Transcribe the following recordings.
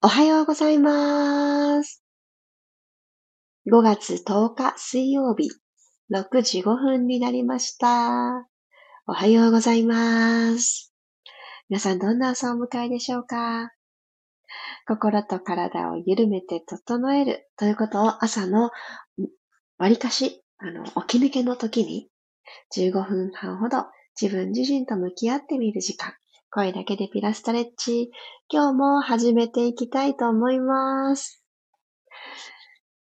おはようございます。5月10日水曜日、6時5分になりました。おはようございます。皆さんどんな朝を迎えでしょうか？心と体を緩めて整えるということを朝の割かし、あの、起き抜けの時に15分半ほど自分自身と向き合ってみる時間。声だけでピラストレッチ。今日も始めていきたいと思います。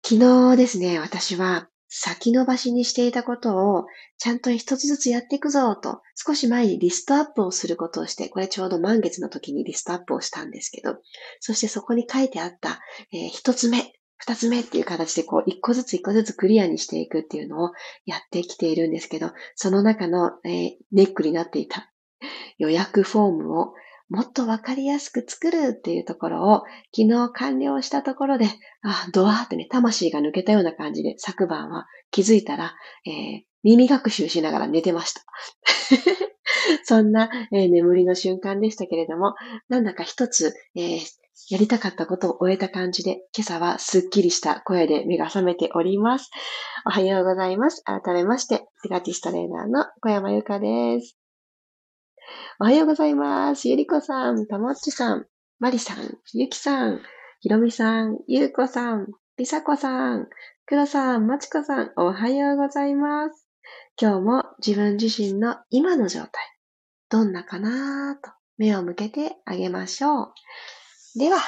昨日ですね、私は先延ばしにしていたことをちゃんと一つずつやっていくぞと少し前にリストアップをすることをして、これちょうど満月の時にリストアップをしたんですけど、そしてそこに書いてあった、えー、一つ目、二つ目っていう形でこう一個ずつ一個ずつクリアにしていくっていうのをやってきているんですけど、その中の、えー、ネックになっていた予約フォームをもっとわかりやすく作るっていうところを昨日完了したところで、あ、ドワーってね、魂が抜けたような感じで昨晩は気づいたら、えー、耳学習しながら寝てました。そんな、えー、眠りの瞬間でしたけれども、なんだか一つ、えー、やりたかったことを終えた感じで、今朝はすっきりした声で目が覚めております。おはようございます。改めまして、ピラティストレーナーの小山由かです。おはようございます。ゆりこさん、たもっちさん、まりさん、ゆきさん、ひろみさん、ゆうこさん、りさこさん、くろさん、まちこさん、おはようございます。今日も自分自身の今の状態、どんなかなと目を向けてあげましょう。では、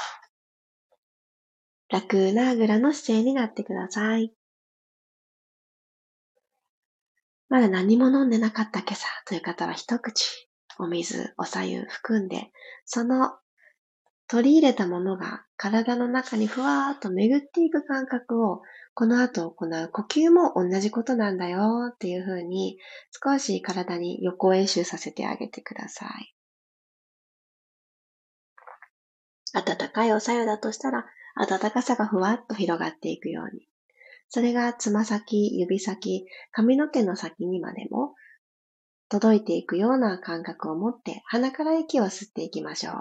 楽なあぐらの姿勢になってください。まだ何も飲んでなかった今朝という方は一口お水、お茶湯含んで、その取り入れたものが体の中にふわーっと巡っていく感覚を、この後行う呼吸も同じことなんだよっていうふうに、少し体に予行演習させてあげてください。温かいお茶湯だとしたら、温かさがふわっと広がっていくように。それがつま先、指先、髪の毛の先にまでも届いていくような感覚を持って鼻から息を吸っていきましょう。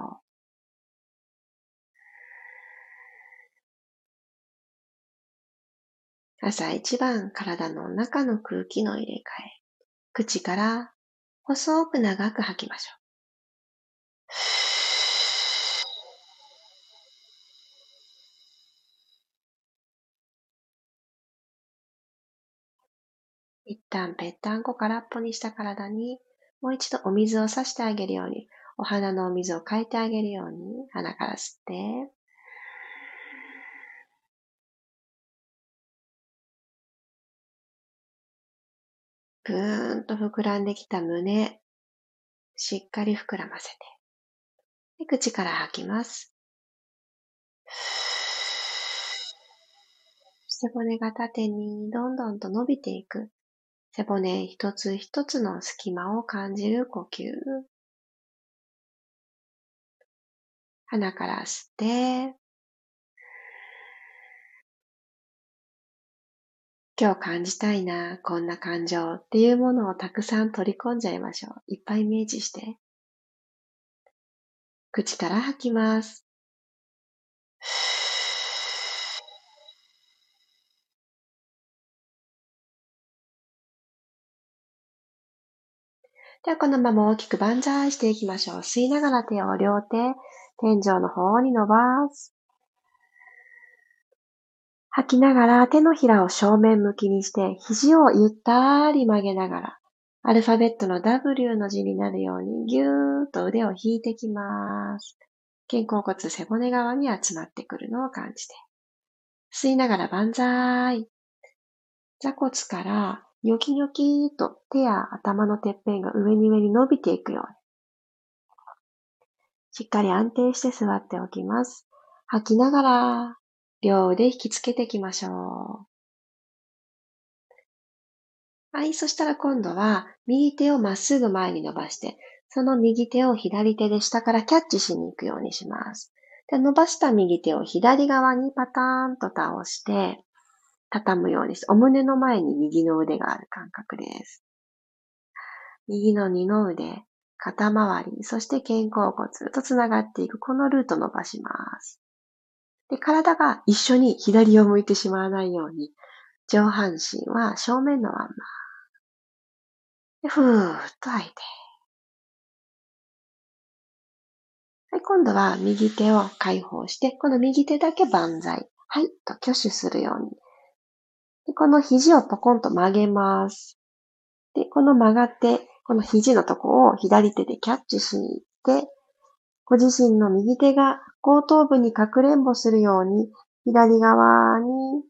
朝一番体の中の空気の入れ替え。口から細く長く吐きましょう。一旦ぺったんこ空っぽにした体に、もう一度お水をさしてあげるように、お花のお水を変えてあげるように、鼻から吸って、ぐーんと膨らんできた胸、しっかり膨らませて。で口から吐きます。背骨が縦にどんどんと伸びていく。背骨一つ一つの隙間を感じる呼吸。鼻から吸って、今日感じたいな、こんな感情っていうものをたくさん取り込んじゃいましょう。いっぱいイメージして。口から吐きます。では、このまま大きく万歳していきましょう。吸いながら手を両手、天井の方に伸ばす。吐きながら手のひらを正面向きにして、肘をゆったり曲げながら、アルファベットの W の字になるようにぎゅーっと腕を引いてきます。肩甲骨背骨側に集まってくるのを感じて。吸いながら万歳。座骨からニョキニョキーと手や頭のてっぺんが上に上に伸びていくように。しっかり安定して座っておきます。吐きながら、両腕引きつけていきましょう。はい、そしたら今度は右手をまっすぐ前に伸ばして、その右手を左手で下からキャッチしに行くようにします。で伸ばした右手を左側にパターンと倒して、畳むようにして、お胸の前に右の腕がある感覚です。右の二の腕、肩周り、そして肩甲骨とつながっていく、このルート伸ばします。で、体が一緒に左を向いてしまわないように、上半身は正面のまま。で、ふーっと吐いて。はい、今度は右手を解放して、この右手だけ万歳。はい、と挙手するように。でこの肘をポコンと曲げます。で、この曲がって、この肘のとこを左手でキャッチしに行って、ご自身の右手が後頭部にかくれんぼするように、左側に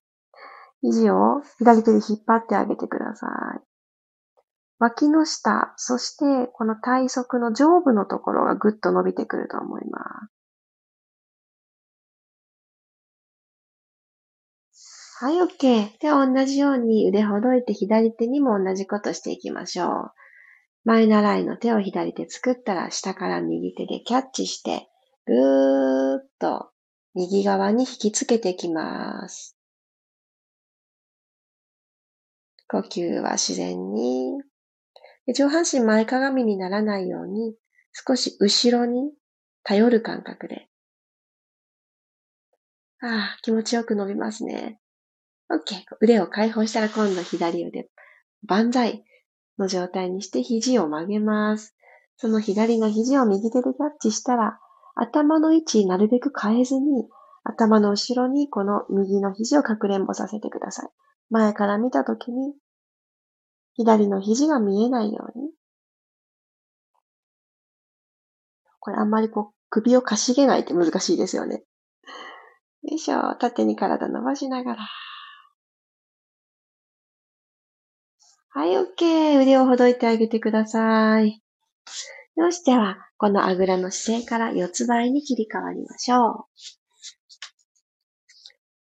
肘を左手で引っ張ってあげてください。脇の下、そしてこの体側の上部のところがぐっと伸びてくると思います。はい、OK。では同じように腕ほどいて左手にも同じことしていきましょう。前習いの手を左手作ったら下から右手でキャッチして、ぐーっと右側に引きつけていきます。呼吸は自然に。上半身前かがみにならないように少し後ろに頼る感覚で。ああ、気持ちよく伸びますね。OK。腕を解放したら今度左腕、万歳。の状態にして肘を曲げます。その左の肘を右手でキャッチしたら、頭の位置なるべく変えずに、頭の後ろにこの右の肘をかくれんぼさせてください。前から見たときに、左の肘が見えないように。これあんまりこう、首をかしげないって難しいですよね。よいしょ。縦に体伸ばしながら。はい、OK。腕をほどいてあげてください。よし、では、このあぐらの姿勢から四つ倍に切り替わりましょう。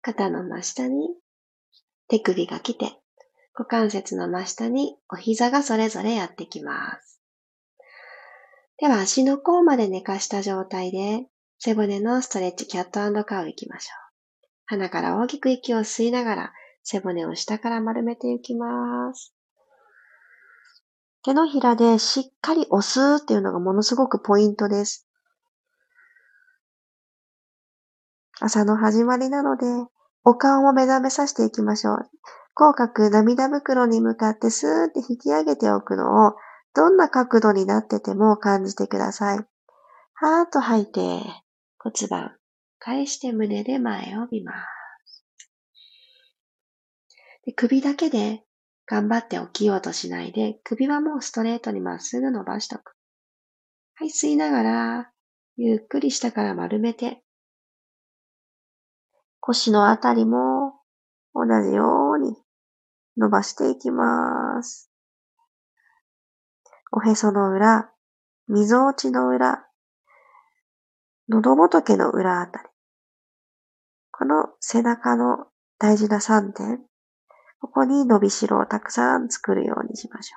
肩の真下に手首が来て、股関節の真下にお膝がそれぞれやってきます。では、足の甲まで寝かした状態で、背骨のストレッチキャットカウ行きましょう。鼻から大きく息を吸いながら、背骨を下から丸めていきます。手のひらでしっかり押すっていうのがものすごくポイントです。朝の始まりなので、お顔も目覚めさせていきましょう。口角、涙袋に向かってスーって引き上げておくのを、どんな角度になってても感じてください。はーっと吐いて、骨盤、返して胸で前を見ます。で首だけで頑張って起きようとしないで、首はもうストレートにまっすぐ伸ばしとく。はい、吸いながら、ゆっくり下から丸めて、腰のあたりも同じように伸ばしていきます。おへその裏、みぞおちの裏、喉仏の裏あたり。この背中の大事な3点。ここに伸びしろをたくさん作るようにしましょ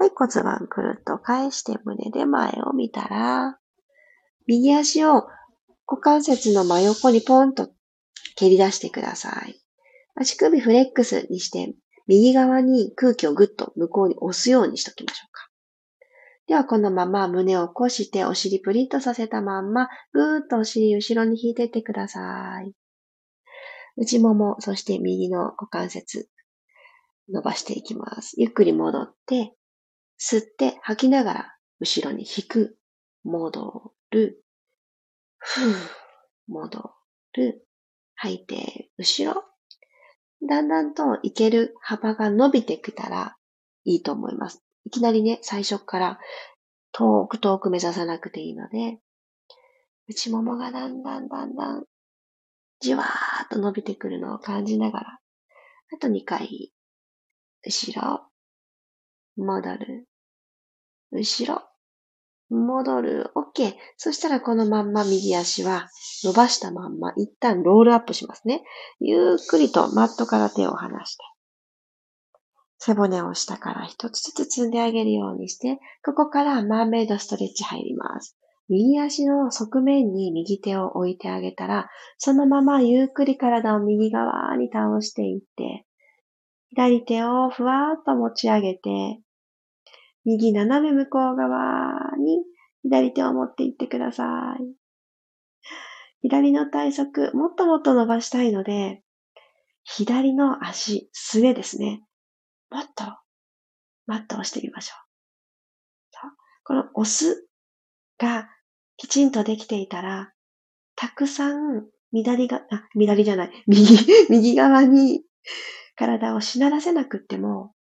う。はい、骨盤くるっと返して胸で前を見たら、右足を股関節の真横にポンと蹴り出してください。足首フレックスにして、右側に空気をぐっと向こうに押すようにしときましょうか。では、このまま胸を起こしてお尻プリッとさせたまんま、ぐーっとお尻後ろに引いていってください。内もも、そして右の股関節、伸ばしていきます。ゆっくり戻って、吸って吐きながら後ろに引く、戻る、ふぅ、戻る、吐いて、後ろ。だんだんといける幅が伸びてきたらいいと思います。いきなりね、最初から遠く遠く目指さなくていいので、内ももがだんだんだんだんじわーっと伸びてくるのを感じながら、あと2回、後ろ、戻る、後ろ、戻る、OK。そしたらこのまんま右足は伸ばしたまんま一旦ロールアップしますね。ゆっくりとマットから手を離して、背骨を下から一つずつ積んであげるようにして、ここからマーメイドストレッチ入ります。右足の側面に右手を置いてあげたら、そのままゆっくり体を右側に倒していって、左手をふわーっと持ち上げて、右斜め向こう側に左手を持っていってください。左の体側、もっともっと伸ばしたいので、左の足、すねですね。もっと、マットをしてみましょう。この押すがきちんとできていたら、たくさん左が、あ、左じゃない、右、右側に体をしならせなくっても、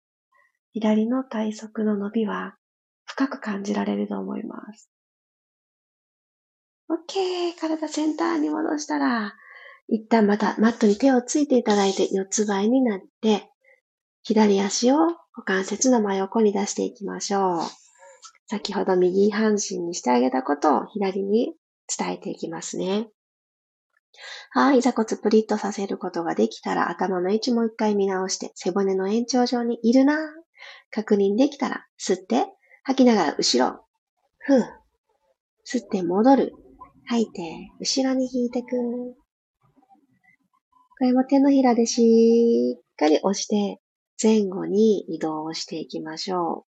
左の体側の伸びは深く感じられると思います。OK! 体センターに戻したら、一旦またマットに手をついていただいて四つ倍になって、左足を股関節の真横に出していきましょう。先ほど右半身にしてあげたことを左に伝えていきますね。はい、座骨プリッとさせることができたら頭の位置もう一回見直して背骨の延長上にいるな確認できたら吸って吐きながら後ろ。ふう。吸って戻る。吐いて後ろに引いてく。これも手のひらでしっかり押して前後に移動していきましょう。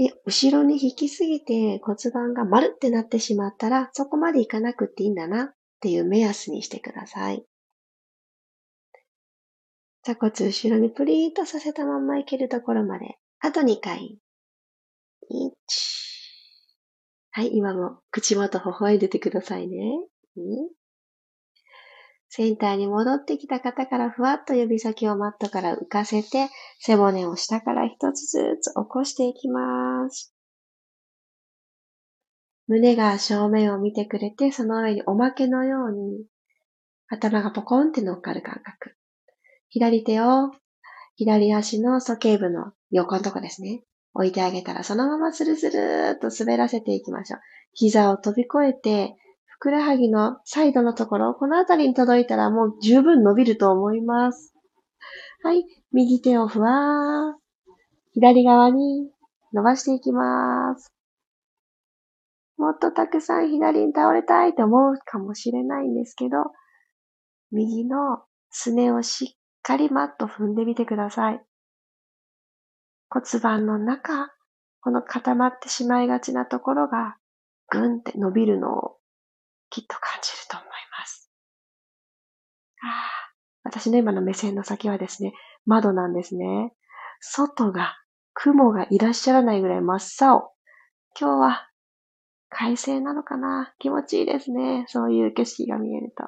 で、後ろに引きすぎて骨盤が丸ってなってしまったら、そこまでいかなくっていいんだなっていう目安にしてください。座骨後ろにプリーとさせたまんまいけるところまで。あと2回。1。はい、今も口元微笑んでてくださいね。センターに戻ってきた方からふわっと指先をマットから浮かせて、背骨を下から一つずつ起こしていきます。胸が正面を見てくれて、その上におまけのように頭がポコンって乗っかる感覚。左手を左足の鼠径部の横のとこですね。置いてあげたらそのままスルスルーっと滑らせていきましょう。膝を飛び越えてふくらはぎのサイドのところ、このあたりに届いたらもう十分伸びると思います。はい。右手をふわー。左側に伸ばしていきます。もっとたくさん左に倒れたいと思うかもしれないんですけど、右のすねをしっかりマット踏んでみてください。骨盤の中、この固まってしまいがちなところが、ぐんって伸びるのをきっと感じると思います。ああ私の今の目線の先はですね、窓なんですね。外が、雲がいらっしゃらないぐらい真っ青。今日は快晴なのかな？気持ちいいですね。そういう景色が見えると。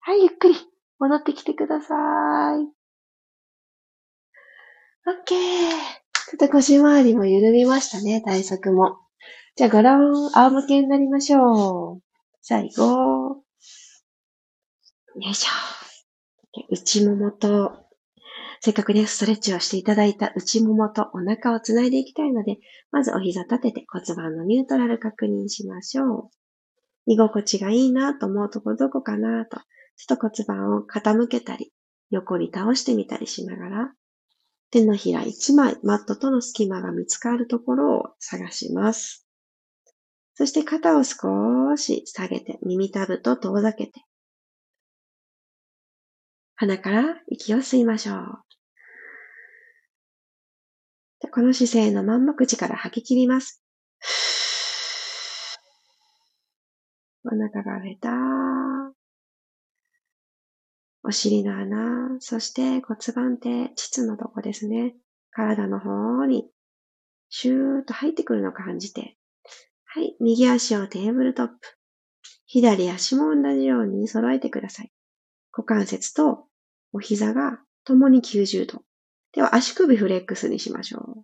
はい、ゆっくり戻ってきてください。OK。ちょっと腰回りも緩みましたね、体側も。じゃあ、ご覧、仰向けになりましょう。最後。よいしょ。内ももと、せっかくね、ストレッチをしていただいた内ももとお腹をつないでいきたいので、まずお膝立てて骨盤のニュートラル確認しましょう。居心地がいいなと思うところどこかなと、ちょっと骨盤を傾けたり、横に倒してみたりしながら、手のひら一枚、マットとの隙間が見つかるところを探します。そして肩を少し下げて、耳たぶと遠ざけて、鼻から息を吸いましょう。この姿勢のまんま口から吐き切ります。お腹が出た。お尻の穴、そして骨盤底、膣のとこですね。体の方にシューッと入ってくるのを感じて、はい。右足をテーブルトップ。左足も同じように揃えてください。股関節とお膝が共に90度。では足首フレックスにしましょう。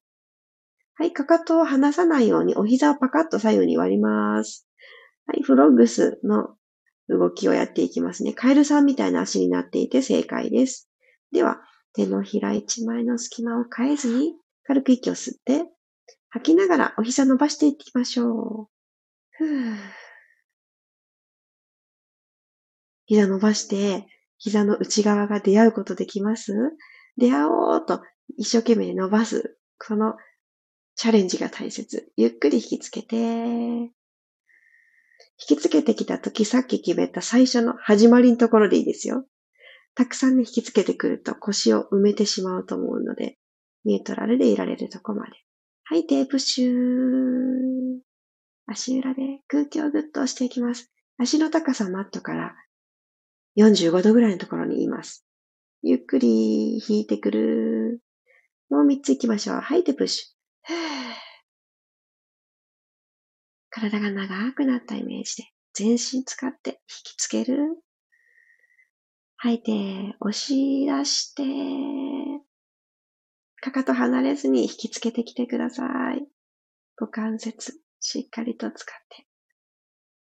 はい。かかとを離さないようにお膝をパカッと左右に割ります。はい。フロッグスの動きをやっていきますね。カエルさんみたいな足になっていて正解です。では、手のひら一枚の隙間を変えずに軽く息を吸って吐きながらお膝伸ばしていきましょう。ふ膝伸ばして、膝の内側が出会うことできます？出会おうと一生懸命伸ばす。このチャレンジが大切。ゆっくり引きつけて、引きつけてきたときさっき決めた最初の始まりのところでいいですよ。たくさんね、引きつけてくると腰を埋めてしまうと思うので、ニュートラルでいられるとこまで。はい、テープシュー。足裏で空気をぐっと押していきます。足の高さマットから45度ぐらいのところにいます。ゆっくり引いてくる。もう3つ行きましょう。吐いてプッシュ。体が長くなったイメージで全身使って引きつける。吐いて、押し出して、かかと離れずに引きつけてきてください。股関節、しっかりと使って。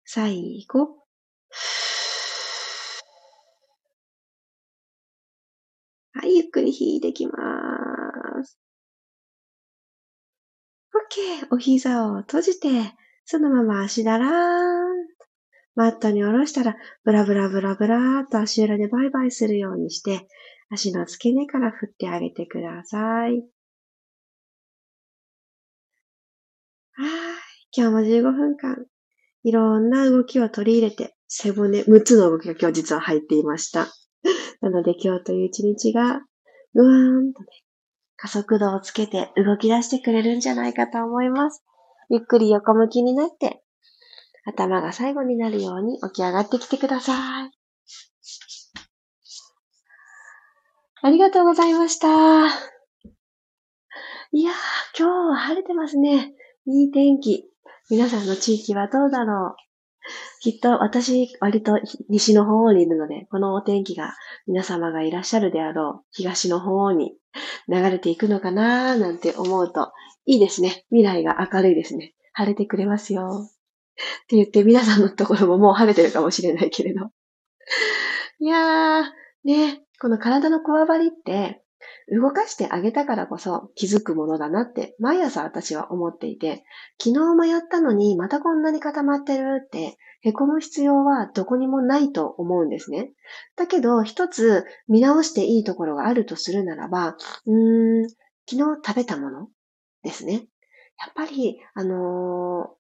最後。はい、ゆっくり引いてきます。OK。お膝を閉じて、そのまま足だらーん。マットに下ろしたら、ブラブラブラブラーっと足裏でバイバイするようにして、足の付け根から振ってあげてください。はい。今日も15分間、いろんな動きを取り入れて、背骨6つの動きが今日実は入っていました。なので今日という一日が、ぐわーんとね、加速度をつけて動き出してくれるんじゃないかと思います。ゆっくり横向きになって、頭が最後になるように起き上がってきてください。ありがとうございました。いやー、今日は晴れてますね。いい天気。皆さんの地域はどうだろうきっと私、割と西の方にいるので、このお天気が皆様がいらっしゃるであろう東の方に流れていくのかなーなんて思うと、いいですね。未来が明るいですね。晴れてくれますよ。って言って皆さんのところももう晴れてるかもしれないけれど。いやー、ね、この体のこわばりって、動かしてあげたからこそ気づくものだなって毎朝私は思っていて、昨日もやったのにまたこんなに固まってるって凹む必要はどこにもないと思うんですね。だけど一つ見直していいところがあるとするならば、うーん、昨日食べたものですね。やっぱり、あのー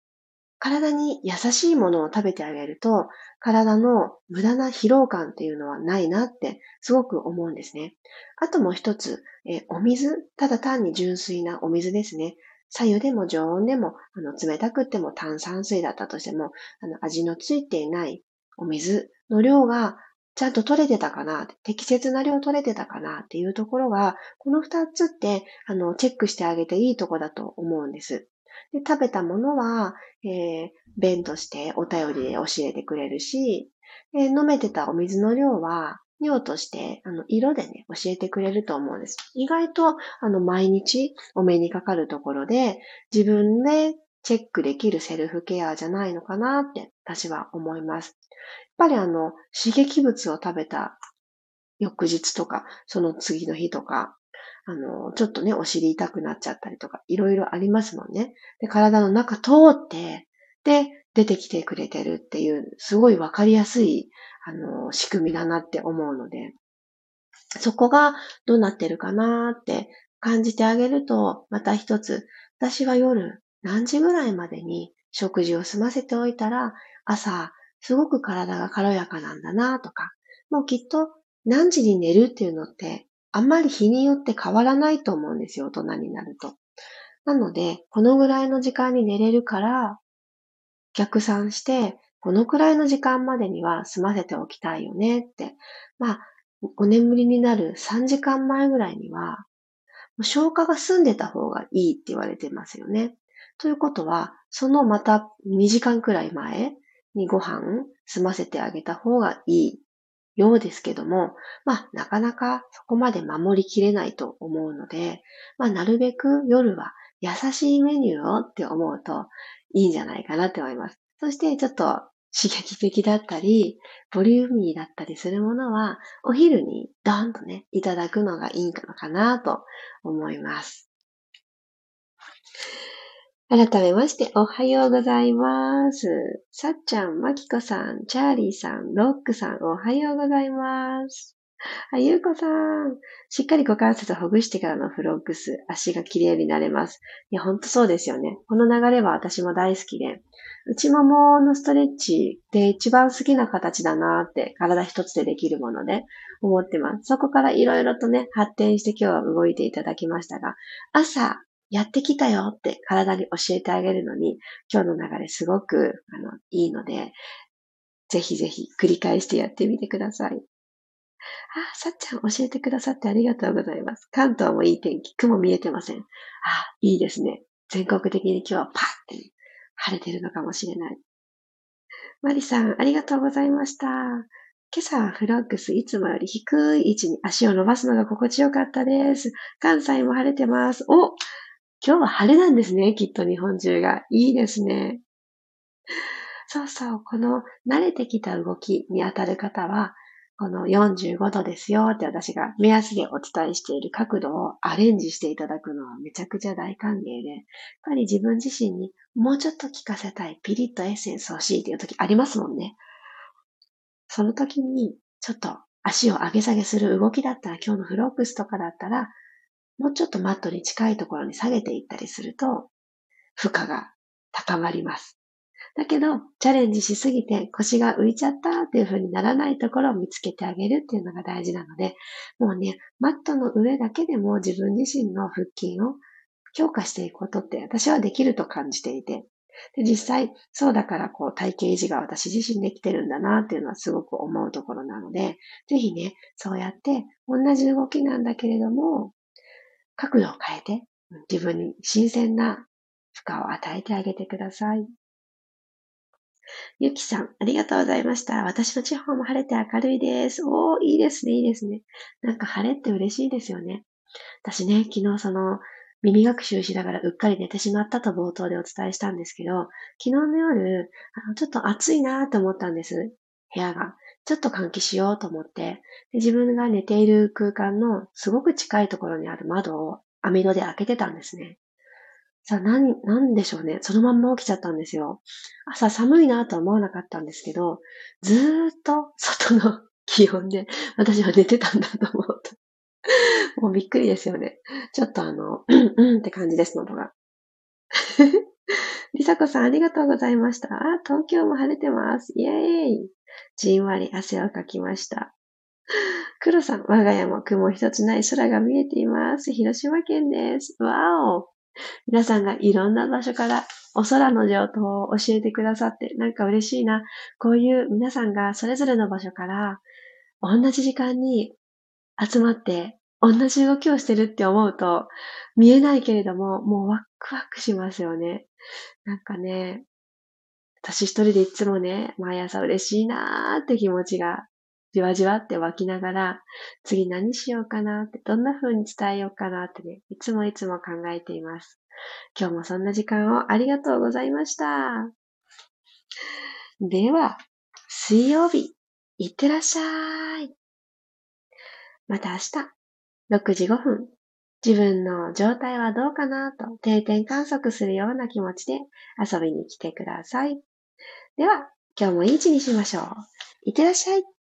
体に優しいものを食べてあげると、体の無駄な疲労感っていうのはないなってすごく思うんですね。あともう一つ、えお水、ただ単に純粋なお水ですね。左右でも常温でも、あの冷たくても炭酸水だったとしても、あの味のついていないお水の量がちゃんと取れてたかな、適切な量取れてたかなっていうところが、この二つって、あの、チェックしてあげていいとこだと思うんです。で食べたものは、えー、便としてお便りで教えてくれるし、えー、飲めてたお水の量は、尿として、あの、色でね、教えてくれると思うんです。意外と、あの、毎日お目にかかるところで、自分でチェックできるセルフケアじゃないのかなって私は思います。やっぱりあの、刺激物を食べた翌日とか、その次の日とか、あの、ちょっとね、お尻痛くなっちゃったりとか、いろいろありますもんね。で、体の中通って、で、出てきてくれてるっていう、すごいわかりやすい、あの、仕組みだなって思うので、そこがどうなってるかなって感じてあげると、また一つ、私は夜何時ぐらいまでに食事を済ませておいたら、朝、すごく体が軽やかなんだなとか、もうきっと何時に寝るっていうのってあんまり日によって変わらないと思うんですよ、大人になると。なので、このぐらいの時間に寝れるから、逆算して、このくらいの時間までには済ませておきたいよねって。まあ、お眠りになる3時間前ぐらいには、消化が済んでた方がいいって言われてますよね。ということは、そのまた2時間くらい前にご飯済ませてあげた方がいいようですけども、まあ、なかなかそこまで守りきれないと思うので、まあ、なるべく夜は優しいメニューをって思うといいんじゃないかなって思います。そして、ちょっと刺激的だったり、ボリューミーだったりするものは、お昼にドーンとね、いただくのがいいのかなと思います。改めまして、おはようございます。さっちゃん、まきこさん、チャーリーさん、ロックさん、おはようございます。あ、ゆうこさん。しっかり股関節をほぐしてからのフロッグス、足が綺麗になれます。いや、ほんとそうですよね。この流れは私も大好きで、内もものストレッチで一番好きな形だなって、体一つでできるもので思ってます。そこからいろいろとね、発展して今日は動いていただきましたが、朝、やってきたよって体に教えてあげるのに、今日の流れすごく、あの、いいので、ぜひぜひ繰り返してやってみてください。あ、さっちゃん教えてくださってありがとうございます。関東もいい天気、雲見えてません。あ、いいですね。全国的に今日はパッて、晴れてるのかもしれない。マリさん、ありがとうございました。今朝はフロックスいつもより低い位置に足を伸ばすのが心地よかったです。関西も晴れてます。お今日は晴れなんですね。きっと日本中が。いいですね。そうそう、この慣れてきた動きにあたる方は、この45度ですよって私が目安でお伝えしている角度をアレンジしていただくのはめちゃくちゃ大歓迎で、やっぱり自分自身にもうちょっと聞かせたい、ピリッとエッセンス欲しいっていう時ありますもんね。その時に、ちょっと足を上げ下げする動きだったら、今日のフロックスとかだったら、もうちょっとマットに近いところに下げていったりすると、負荷が高まります。だけど、チャレンジしすぎて腰が浮いちゃったっていう風にならないところを見つけてあげるっていうのが大事なので、もうね、マットの上だけでも自分自身の腹筋を強化していくことって私はできると感じていて、で実際そうだからこう体型維持が私自身できてるんだなっていうのはすごく思うところなので、ぜひね、そうやって同じ動きなんだけれども、角度を変えて自分に新鮮な負荷を与えてあげてください。ゆきさん、ありがとうございました。私の地方も晴れて明るいです。おー、いいですね、いいですね。なんか晴れって嬉しいですよね。私ね、昨日その、耳学習しながらうっかり寝てしまったと冒頭でお伝えしたんですけど、昨日の夜、あのちょっと暑いなと思ったんです。部屋が。ちょっと換気しようと思って、で自分が寝ている空間のすごく近いところにある窓を網戸で開けてたんですね。さあ、何、なんでしょうね。そのまんま起きちゃったんですよ。朝寒いなとは思わなかったんですけど、ずーっと外の 気温で私は寝てたんだと思うと。もうびっくりですよね。ちょっとあの、うんうんって感じです、喉が。りさこさん、ありがとうございました。あ、東京も晴れてます。イェーイ。じんわり汗をかきました。黒さん、我が家も雲一つない空が見えています。広島県です。わお。皆さんがいろんな場所からお空の情報を教えてくださって、なんか嬉しいな。こういう皆さんがそれぞれの場所から同じ時間に集まって同じ動きをしてるって思うと見えないけれども、もうワクワクしますよね。なんかね、私一人でいつもね、毎朝嬉しいなーって気持ちがじわじわって湧きながら、次何しようかなって、どんな風に伝えようかなってね、いつもいつも考えています。今日もそんな時間をありがとうございました。では、水曜日、いってらっしゃい。また明日、6時5分、自分の状態はどうかなと定点観測するような気持ちで遊びに来てください。では、今日もいい一日にしましょう。いってらっしゃい。